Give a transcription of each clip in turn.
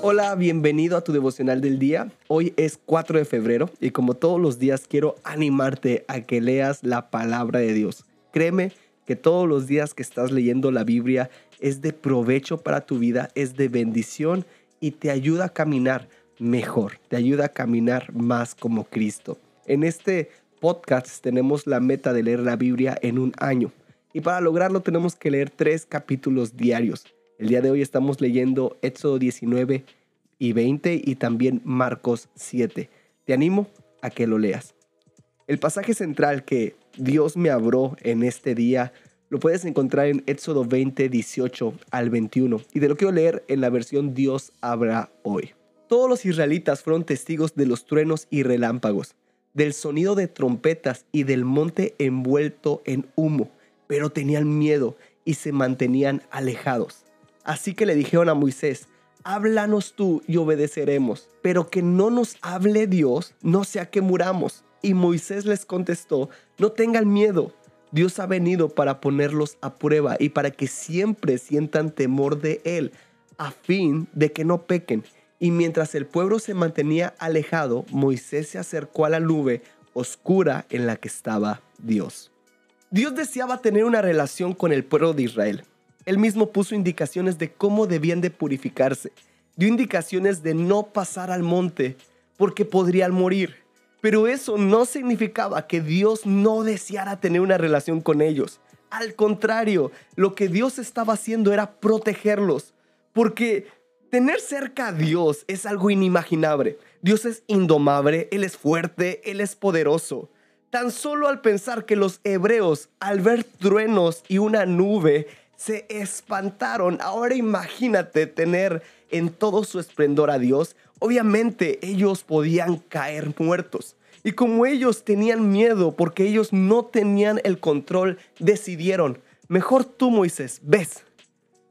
Hola, bienvenido a tu devocional del día. Hoy es 4 de febrero y como todos los días quiero animarte a que leas la palabra de Dios. Créeme que todos los días que estás leyendo la Biblia es de provecho para tu vida, es de bendición y te ayuda a caminar mejor, te ayuda a caminar más como Cristo. En este podcast tenemos la meta de leer la Biblia en un año y para lograrlo tenemos que leer tres capítulos diarios. El día de hoy estamos leyendo Éxodo 19 y 20 y también Marcos 7. Te animo a que lo leas. El pasaje central que Dios me abrió en este día lo puedes encontrar en Éxodo 20, 18 al 21 y te lo quiero leer en la versión Dios habrá hoy. Todos los israelitas fueron testigos de los truenos y relámpagos, del sonido de trompetas y del monte envuelto en humo, pero tenían miedo y se mantenían alejados. Así que le dijeron a Moisés, háblanos tú y obedeceremos, pero que no nos hable Dios, no sea que muramos. Y Moisés les contestó, no tengan miedo, Dios ha venido para ponerlos a prueba y para que siempre sientan temor de Él, a fin de que no pequen. Y mientras el pueblo se mantenía alejado, Moisés se acercó a la nube oscura en la que estaba Dios. Dios deseaba tener una relación con el pueblo de Israel. Él mismo puso indicaciones de cómo debían de purificarse. Dio indicaciones de no pasar al monte porque podrían morir. Pero eso no significaba que Dios no deseara tener una relación con ellos. Al contrario, lo que Dios estaba haciendo era protegerlos. Porque tener cerca a Dios es algo inimaginable. Dios es indomable, Él es fuerte, Él es poderoso. Tan solo al pensar que los hebreos, al ver truenos y una nube, se espantaron. Ahora imagínate tener en todo su esplendor a Dios. Obviamente ellos podían caer muertos. Y como ellos tenían miedo porque ellos no tenían el control, decidieron, mejor tú Moisés, ves,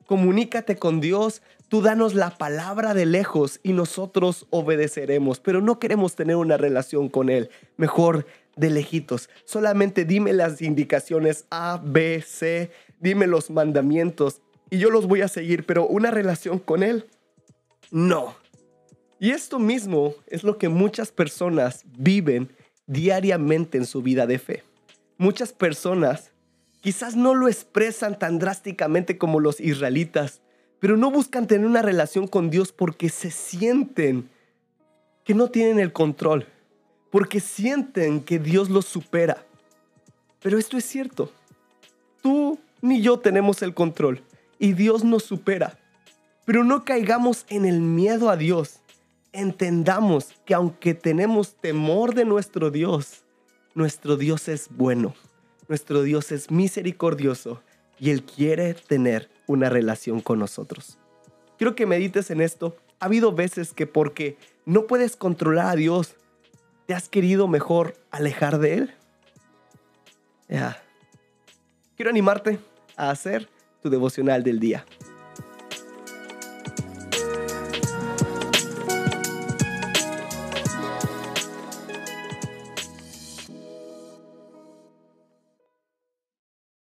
comunícate con Dios, tú danos la palabra de lejos y nosotros obedeceremos, pero no queremos tener una relación con Él, mejor de lejitos, solamente dime las indicaciones A, B, C, dime los mandamientos y yo los voy a seguir, pero una relación con Él, no. Y esto mismo es lo que muchas personas viven diariamente en su vida de fe. Muchas personas quizás no lo expresan tan drásticamente como los israelitas, pero no buscan tener una relación con Dios porque se sienten que no tienen el control, porque sienten que Dios los supera. Pero esto es cierto. Tú ni yo tenemos el control y Dios nos supera. Pero no caigamos en el miedo a Dios. Entendamos que aunque tenemos temor de nuestro Dios, nuestro Dios es bueno, nuestro Dios es misericordioso y Él quiere tener una relación con nosotros. Quiero que medites en esto. Ha habido veces que porque no puedes controlar a Dios, te has querido mejor alejar de Él. Ya. Quiero animarte a hacer tu devocional del día.